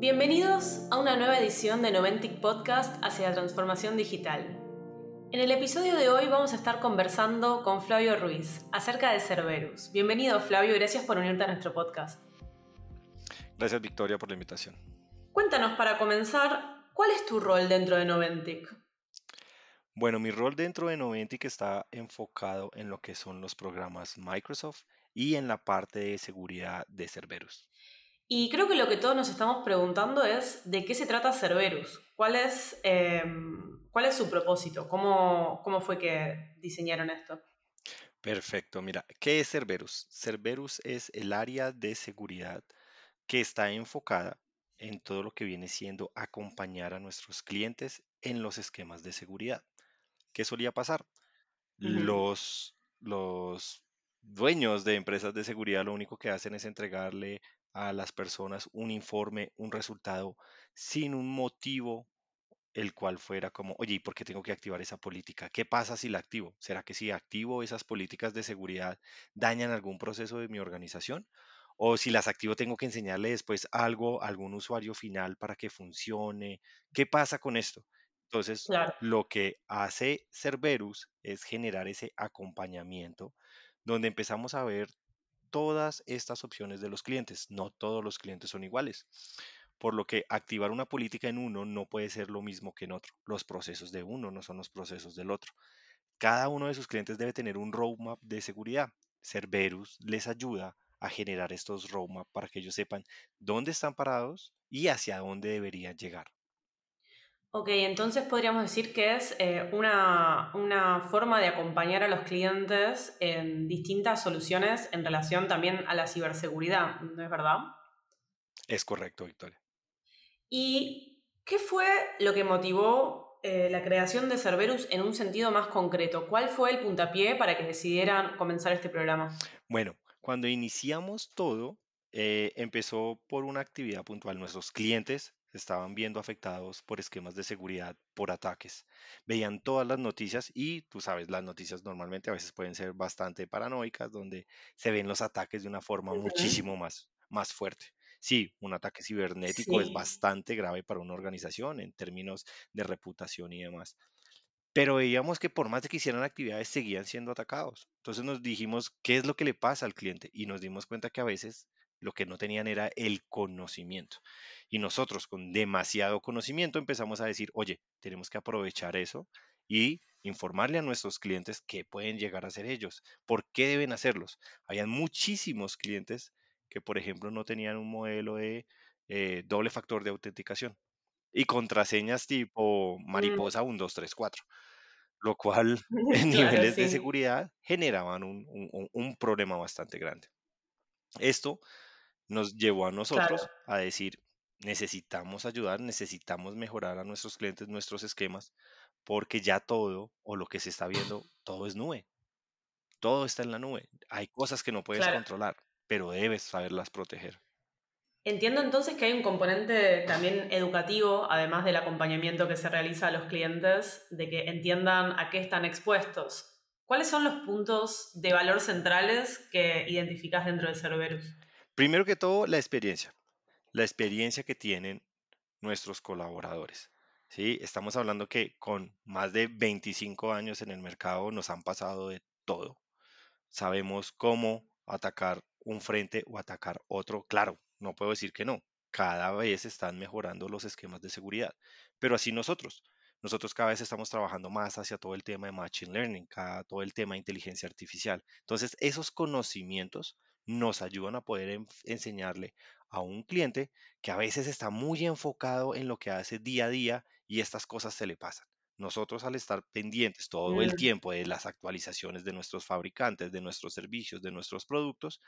Bienvenidos a una nueva edición de Noventic Podcast hacia la transformación digital. En el episodio de hoy vamos a estar conversando con Flavio Ruiz acerca de Cerberus. Bienvenido Flavio, gracias por unirte a nuestro podcast. Gracias Victoria por la invitación. Cuéntanos para comenzar, ¿cuál es tu rol dentro de Noventic? Bueno, mi rol dentro de Noventic está enfocado en lo que son los programas Microsoft y en la parte de seguridad de Cerberus. Y creo que lo que todos nos estamos preguntando es de qué se trata Cerberus, cuál es, em, cuál es su propósito, ¿Cómo, cómo fue que diseñaron esto. Perfecto, mira, ¿qué es Cerberus? Cerberus es el área de seguridad que está enfocada en todo lo que viene siendo acompañar a nuestros clientes en los esquemas de seguridad. ¿Qué solía pasar? Los, los dueños de empresas de seguridad lo único que hacen es entregarle a las personas un informe, un resultado, sin un motivo el cual fuera como, oye, ¿y por qué tengo que activar esa política? ¿Qué pasa si la activo? ¿Será que si activo esas políticas de seguridad dañan algún proceso de mi organización? ¿O si las activo tengo que enseñarle después algo a algún usuario final para que funcione? ¿Qué pasa con esto? Entonces, lo que hace Cerberus es generar ese acompañamiento donde empezamos a ver todas estas opciones de los clientes. No todos los clientes son iguales. Por lo que activar una política en uno no puede ser lo mismo que en otro. Los procesos de uno no son los procesos del otro. Cada uno de sus clientes debe tener un roadmap de seguridad. Cerberus les ayuda a generar estos roadmap para que ellos sepan dónde están parados y hacia dónde deberían llegar. Ok, entonces podríamos decir que es eh, una, forma de acompañar a los clientes en distintas soluciones en relación también a la ciberseguridad, ¿no es verdad? Es correcto, Victoria. ¿Y qué fue lo que motivó eh, la creación de Cerberus en un sentido más concreto? ¿Cuál fue el puntapié para que decidieran comenzar este programa? Bueno, cuando iniciamos todo, eh, empezó por una actividad puntual. Nuestros clientes estaban viendo afectados por esquemas de seguridad, por ataques. Veían todas las noticias y tú sabes, las noticias normalmente a veces pueden ser bastante paranoicas, donde se ven los ataques de una forma muchísimo más, más fuerte. Sí, un ataque cibernético es bastante grave para una organización en términos de reputación y demás. Pero veíamos que por más de que hicieran actividades, seguían siendo atacados. Entonces nos dijimos, ¿qué es lo que le pasa al cliente? Y nos dimos cuenta que a veces lo que no tenían era el conocimiento. Y nosotros con demasiado conocimiento empezamos a decir, oye, tenemos que aprovechar eso y informarle a nuestros clientes qué pueden llegar a hacer ellos, por qué deben hacerlos. Habían muchísimos clientes que, por ejemplo, no tenían un modelo de eh, doble factor de autenticación y contraseñas tipo mm. mariposa 1, 2, 3, 4, lo cual en niveles de seguridad generaban un problema bastante grande. Esto nos llevó a nosotros a decir, necesitamos ayudar, necesitamos mejorar a nuestros clientes, nuestros esquemas, porque ya todo o lo que se está viendo, todo es nube. Todo está en la nube. Hay cosas que no puedes controlar, pero debes saberlas proteger. Entiendo entonces que hay un componente también educativo, además del acompañamiento que se realiza a los clientes, de que entiendan a qué están expuestos. ¿Cuáles son los puntos de valor centrales que identificas dentro de Cerberus? Primero que todo, la experiencia. La experiencia que tienen nuestros colaboradores. ¿sí? Estamos hablando que con más de 25 años en el mercado nos han pasado de todo. Sabemos cómo atacar un frente o atacar otro. Claro, no puedo decir que no. Cada vez están mejorando los esquemas de seguridad. Pero así nosotros. Nosotros cada vez estamos trabajando más hacia todo el tema de Machine Learning, cada, todo el tema de inteligencia artificial. Entonces, esos conocimientos nos ayudan a poder enseñarle a un cliente que a veces está muy enfocado en lo que hace día a día y estas cosas se le pasan. Nosotros al estar pendientes todo el tiempo de las actualizaciones de nuestros fabricantes, de nuestros servicios, de nuestros productos,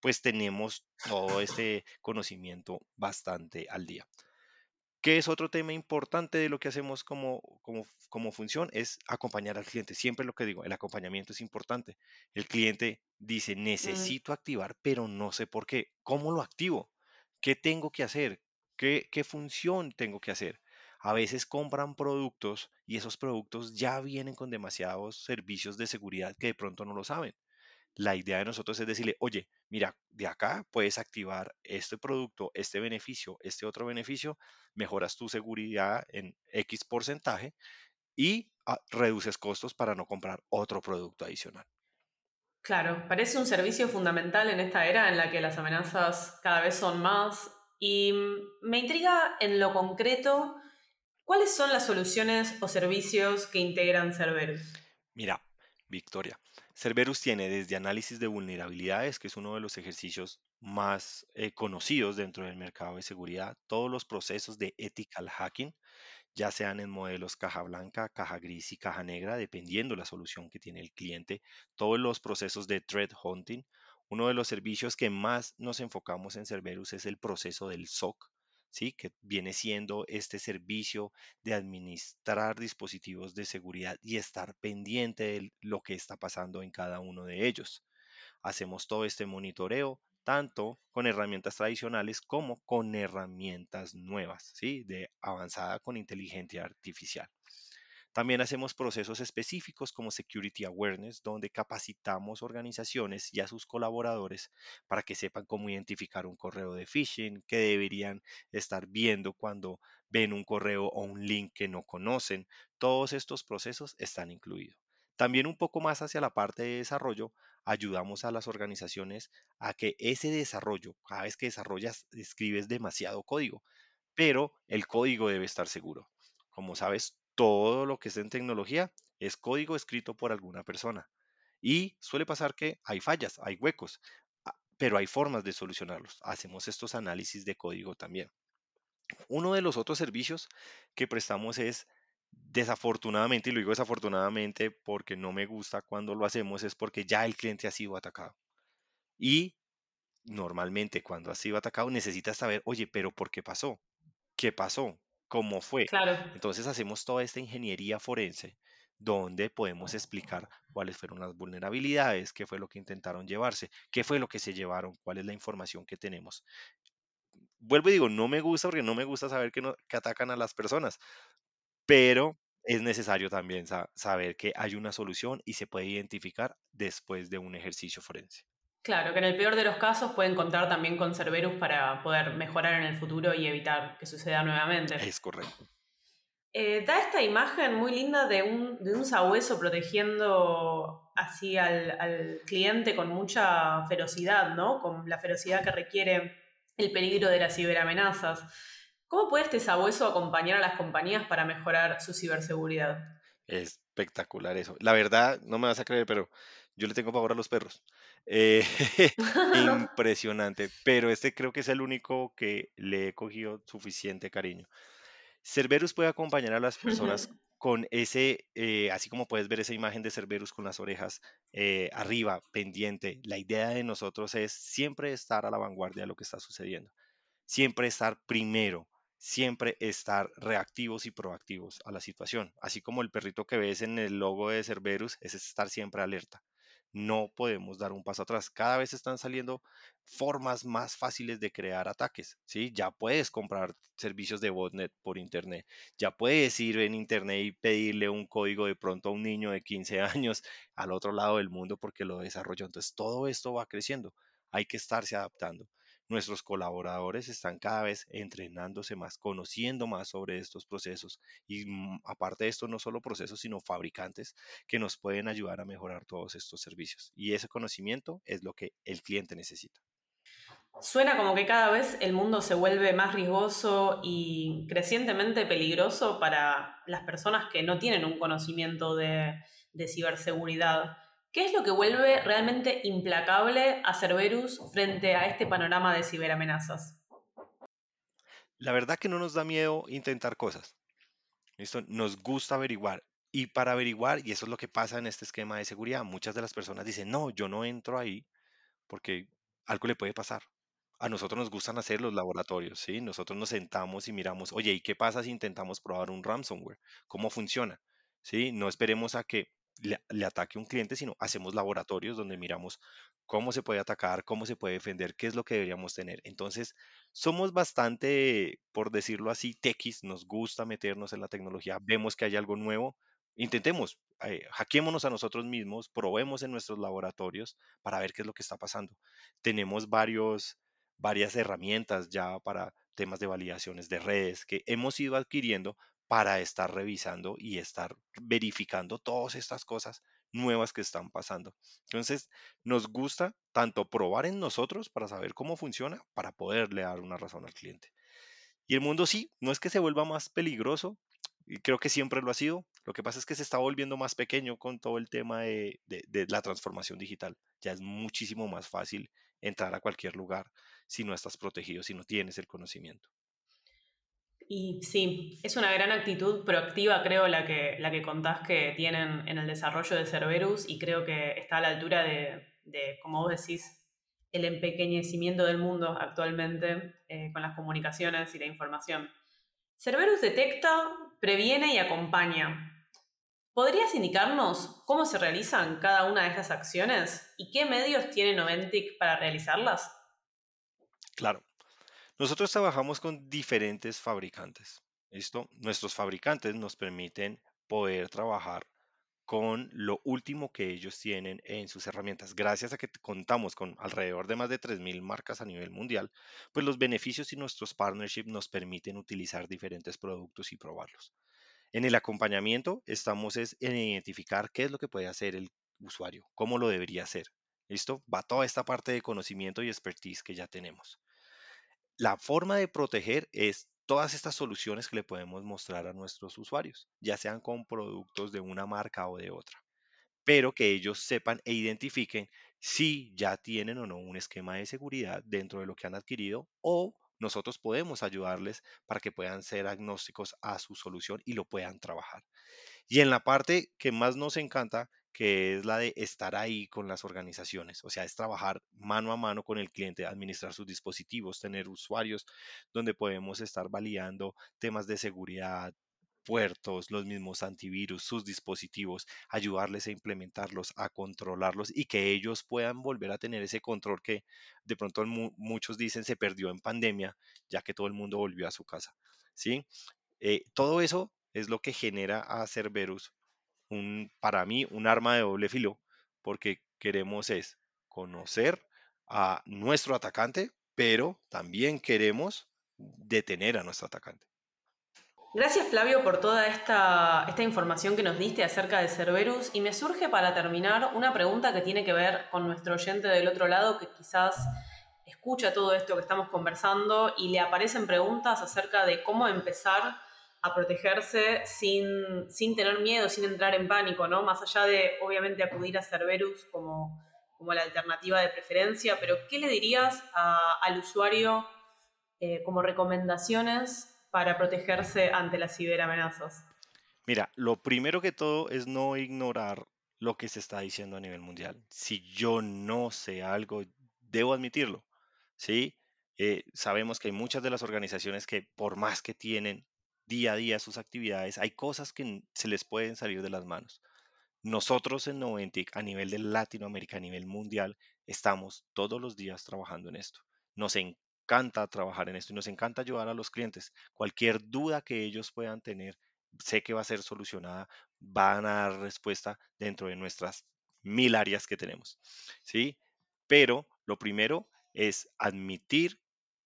pues tenemos todo este conocimiento bastante al día. ¿Qué es otro tema importante de lo que hacemos como, como, como, función? Es acompañar al cliente. Siempre lo que digo, el acompañamiento es importante. El cliente dice, mm. necesito activar, pero no sé por qué. ¿Cómo lo activo? ¿Qué tengo que hacer? ¿Qué, qué función tengo que hacer? A veces compran productos y esos productos ya vienen con demasiados servicios de seguridad que de pronto no lo saben. La idea de nosotros es decirle, oye, mira, de acá puedes activar este producto, este beneficio, este otro beneficio, mejoras tu seguridad en X porcentaje y ah, reduces costos para no comprar otro producto adicional. Claro, parece un servicio fundamental en esta era en la que las amenazas cada vez son más y me intriga en lo concreto cuáles son las soluciones o servicios que integran Cerberus. Mira, Victoria, Cerberus tiene desde análisis de vulnerabilidades, que es uno de los ejercicios más eh, conocidos dentro del mercado de seguridad, todos los procesos de ethical hacking, ya sean en modelos caja blanca, caja gris y caja negra, dependiendo la solución que tiene el cliente, todos los procesos de threat hunting. Uno de los servicios que más nos enfocamos en Cerberus es el proceso del SOC, ¿sí? que viene siendo este servicio de administrar dispositivos de seguridad y estar pendiente de lo que está pasando en cada uno de ellos. Hacemos todo este monitoreo tanto con herramientas tradicionales como con herramientas nuevas, ¿sí? De avanzada con inteligencia artificial. También hacemos procesos específicos como Security Awareness, donde capacitamos organizaciones y a sus colaboradores para que sepan cómo identificar un correo de phishing, que deberían estar viendo cuando ven un correo o un link que no conocen. Todos estos procesos están incluidos. También un poco más hacia la parte de desarrollo, ayudamos a las organizaciones a que ese desarrollo, cada vez que desarrollas, escribes demasiado código, pero el código debe estar seguro. Como sabes, todo lo que es en tecnología es código escrito por alguna persona. Y suele pasar que hay fallas, hay huecos, ah, pero hay formas de solucionarlos. Hacemos estos análisis de código también. Uno de los otros servicios que prestamos es, desafortunadamente, y lo digo desafortunadamente porque no me gusta cuando lo hacemos, es porque ya el cliente ha sido atacado. Y normalmente cuando ha sido atacado necesitas saber, oye, pero ¿por qué pasó? ¿Qué pasó? ¿Cómo fue? Claro. Entonces hacemos toda esta ingeniería forense donde podemos explicar cuáles fueron las vulnerabilidades, qué fue lo que intentaron llevarse, qué fue lo que se llevaron, cuál es la información que tenemos. Vuelvo y digo, no me gusta porque no me gusta saber que, no, que atacan a las personas, pero es necesario también saber que hay una solución y se puede identificar después de un ejercicio forense. Claro, que en el peor de los casos pueden contar también con Cerberus para poder mejorar en el futuro y evitar que suceda nuevamente. Es correcto. Eh, da esta imagen muy linda de un, de un sabueso protegiendo así al, al, cliente con mucha ferocidad, ¿no? Con la ferocidad que requiere el peligro de las ciberamenazas. ¿Cómo puede este sabueso acompañar a las compañías para mejorar su ciberseguridad? Espectacular eso. La verdad, no me vas a creer, pero yo le tengo pavor a los perros. Eh, impresionante, pero este creo que es el único que le he cogido suficiente cariño. Cerberus puede acompañar a las personas con ese, eh, así como puedes ver esa imagen de Cerberus con las orejas eh, arriba, pendiente. La idea de nosotros es siempre estar a la vanguardia de lo que está sucediendo, siempre estar primero, siempre estar reactivos y proactivos a la situación. Así como el perrito que ves en el logo de Cerberus es estar siempre alerta no podemos dar un paso atrás. Cada vez están saliendo formas más fáciles de crear ataques, ¿sí? Ya puedes comprar servicios de botnet por internet, ya puedes ir en internet y pedirle un código de pronto a un niño de 15 años al otro lado del mundo porque lo desarrolló. Entonces, todo esto va creciendo. Hay que estarse adaptando. Nuestros colaboradores están cada vez entrenándose más, conociendo más sobre estos procesos y mm, aparte de esto, no solo procesos, sino fabricantes que nos pueden ayudar a mejorar todos estos servicios. Y ese conocimiento es lo que el cliente necesita. Suena como que cada vez el mundo se vuelve más riesgoso y crecientemente peligroso para las personas que no tienen un conocimiento de, de ciberseguridad. ¿Qué es lo que vuelve realmente implacable a Cerberus frente a este panorama de ciberamenazas? La verdad que no nos da miedo intentar cosas. Esto nos gusta averiguar. Y para averiguar, y eso es lo que pasa en este esquema de seguridad, muchas de las personas dicen, no, yo no entro ahí porque algo le puede pasar. A nosotros nos gustan hacer los laboratorios, ¿sí? Nosotros nos sentamos y miramos, oye, ¿y qué pasa si intentamos probar un ransomware? ¿Cómo funciona? ¿Sí? No esperemos a que le, ataque un cliente, sino hacemos laboratorios donde miramos cómo se puede atacar, cómo se puede defender, qué es lo que deberíamos tener. Entonces, somos bastante, por decirlo así, techis, nos gusta meternos en la tecnología, vemos que hay algo nuevo, intentemos, eh, hackeémonos a nosotros mismos, probemos en nuestros laboratorios para ver qué es lo que está pasando. Tenemos varios, varias herramientas ya para temas de validaciones de redes que hemos ido adquiriendo para estar revisando y estar verificando todas estas cosas nuevas que están pasando. Entonces, nos gusta tanto probar en nosotros para saber cómo funciona, para poderle dar una razón al cliente. Y el mundo sí, no es que se vuelva más peligroso, y creo que siempre lo ha sido. Lo que pasa es que se está volviendo más pequeño con todo el tema de, de, la transformación digital. Ya es muchísimo más fácil entrar a cualquier lugar si no estás protegido, si no tienes el conocimiento. Y sí, es una gran actitud proactiva, creo, la que, la que contás que tienen en el desarrollo de Cerberus y creo que está a la altura de, de como vos decís, el empequeñecimiento del mundo actualmente eh, con las comunicaciones y la información. Cerberus detecta, previene y acompaña. ¿Podrías indicarnos cómo se realizan cada una de estas acciones y qué medios tiene Noventic para realizarlas? Claro. Nosotros trabajamos con diferentes fabricantes. ¿Listo? Nuestros fabricantes nos permiten poder trabajar con lo último que ellos tienen en sus herramientas. Gracias a que contamos con alrededor de más de 3.000 marcas a nivel mundial, pues los beneficios y nuestros partnerships nos permiten utilizar diferentes productos y probarlos. En el acompañamiento estamos en identificar qué es lo que puede hacer el usuario, cómo lo debería hacer. ¿Listo? Va toda esta parte de conocimiento y expertise que ya tenemos. La forma de proteger es todas estas soluciones que le podemos mostrar a nuestros usuarios, ya sean con productos de una marca o de otra, pero que ellos sepan e identifiquen si ya tienen o no un esquema de seguridad dentro de lo que han adquirido o nosotros podemos ayudarles para que puedan ser agnósticos a su solución y lo puedan trabajar. Y en la parte que más nos encanta que es la de estar ahí con las organizaciones, o sea, es trabajar mano a mano con el cliente, administrar sus dispositivos, tener usuarios donde podemos estar validando temas de seguridad, puertos, los mismos antivirus, sus dispositivos, ayudarles a implementarlos, a controlarlos y que ellos puedan volver a tener ese control que de pronto muchos dicen se perdió en pandemia, ya que todo el mundo volvió a su casa. ¿sí? Eh, todo eso es lo que genera a Cerberus un, para mí, un arma de doble filo, porque queremos es conocer a nuestro atacante, pero también queremos detener a nuestro atacante. Gracias Flavio por toda esta, esta, información que nos diste acerca de Cerberus y me surge para terminar una pregunta que tiene que ver con nuestro oyente del otro lado que quizás escucha todo esto que estamos conversando y le aparecen preguntas acerca de cómo empezar a protegerse sin, sin, tener miedo, sin entrar en pánico, ¿no? Más allá de, obviamente, acudir a Cerberus como, como la alternativa de preferencia, pero ¿qué le dirías al usuario eh, como recomendaciones para protegerse ante las ciberamenazas? Mira, lo primero que todo es no ignorar lo que se está diciendo a nivel mundial. Si yo no sé algo, debo admitirlo, ¿sí? Eh, sabemos que hay muchas de las organizaciones que por más que tienen día a día sus actividades, hay cosas que se les pueden salir de las manos. Nosotros en Noventic, a nivel de Latinoamérica, a nivel mundial, estamos todos los días trabajando en esto. Nos encanta trabajar en esto y nos encanta ayudar a los clientes. Cualquier duda que ellos puedan tener, sé que va a ser solucionada, van a dar respuesta dentro de nuestras mil áreas que tenemos. ¿Sí? Pero lo primero es admitir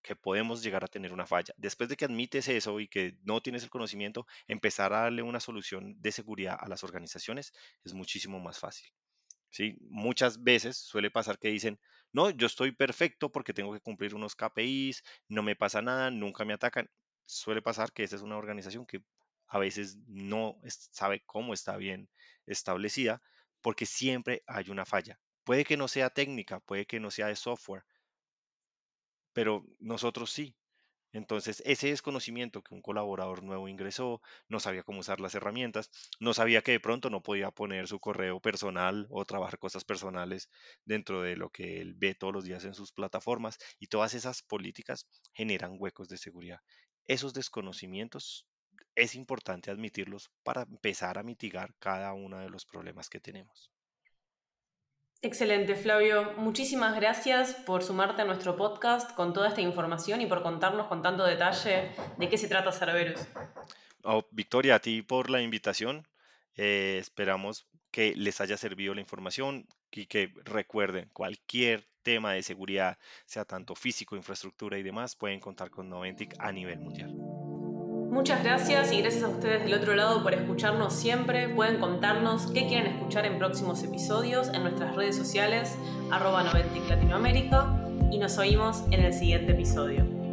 que podemos llegar a tener una falla. Después de que admites eso y que no tienes el conocimiento, empezar a darle una solución de seguridad a las organizaciones es muchísimo más fácil. ¿sí? Muchas veces suele pasar que dicen, no, yo estoy perfecto porque tengo que cumplir unos KPIs, no me pasa nada, nunca me atacan. Suele pasar que esa es una organización que a veces no sabe cómo está bien establecida porque siempre hay una falla. Puede que no sea técnica, puede que no sea de software, pero nosotros sí. Entonces, ese desconocimiento que un colaborador nuevo ingresó, no sabía cómo usar las herramientas, no sabía que de pronto no podía poner su correo personal o trabajar cosas personales dentro de lo que él ve todos los días en sus plataformas y todas esas políticas generan huecos de seguridad. Esos desconocimientos es importante admitirlos para empezar a mitigar cada uno de los problemas que tenemos. Excelente, Flavio. Muchísimas gracias por sumarte a nuestro podcast con toda esta información y por contarnos con tanto detalle de qué se trata Cerberus. Oh, Victoria, a ti por la invitación. Eh, esperamos que les haya servido la información y que recuerden cualquier tema de seguridad, sea tanto físico, infraestructura y demás, pueden contar con Noventic a nivel mundial. Muchas gracias y gracias a ustedes del otro lado por escucharnos siempre. Pueden contarnos qué quieren escuchar en próximos episodios en nuestras redes sociales, arroba Noventic Latinoamérica, y nos oímos en el siguiente episodio.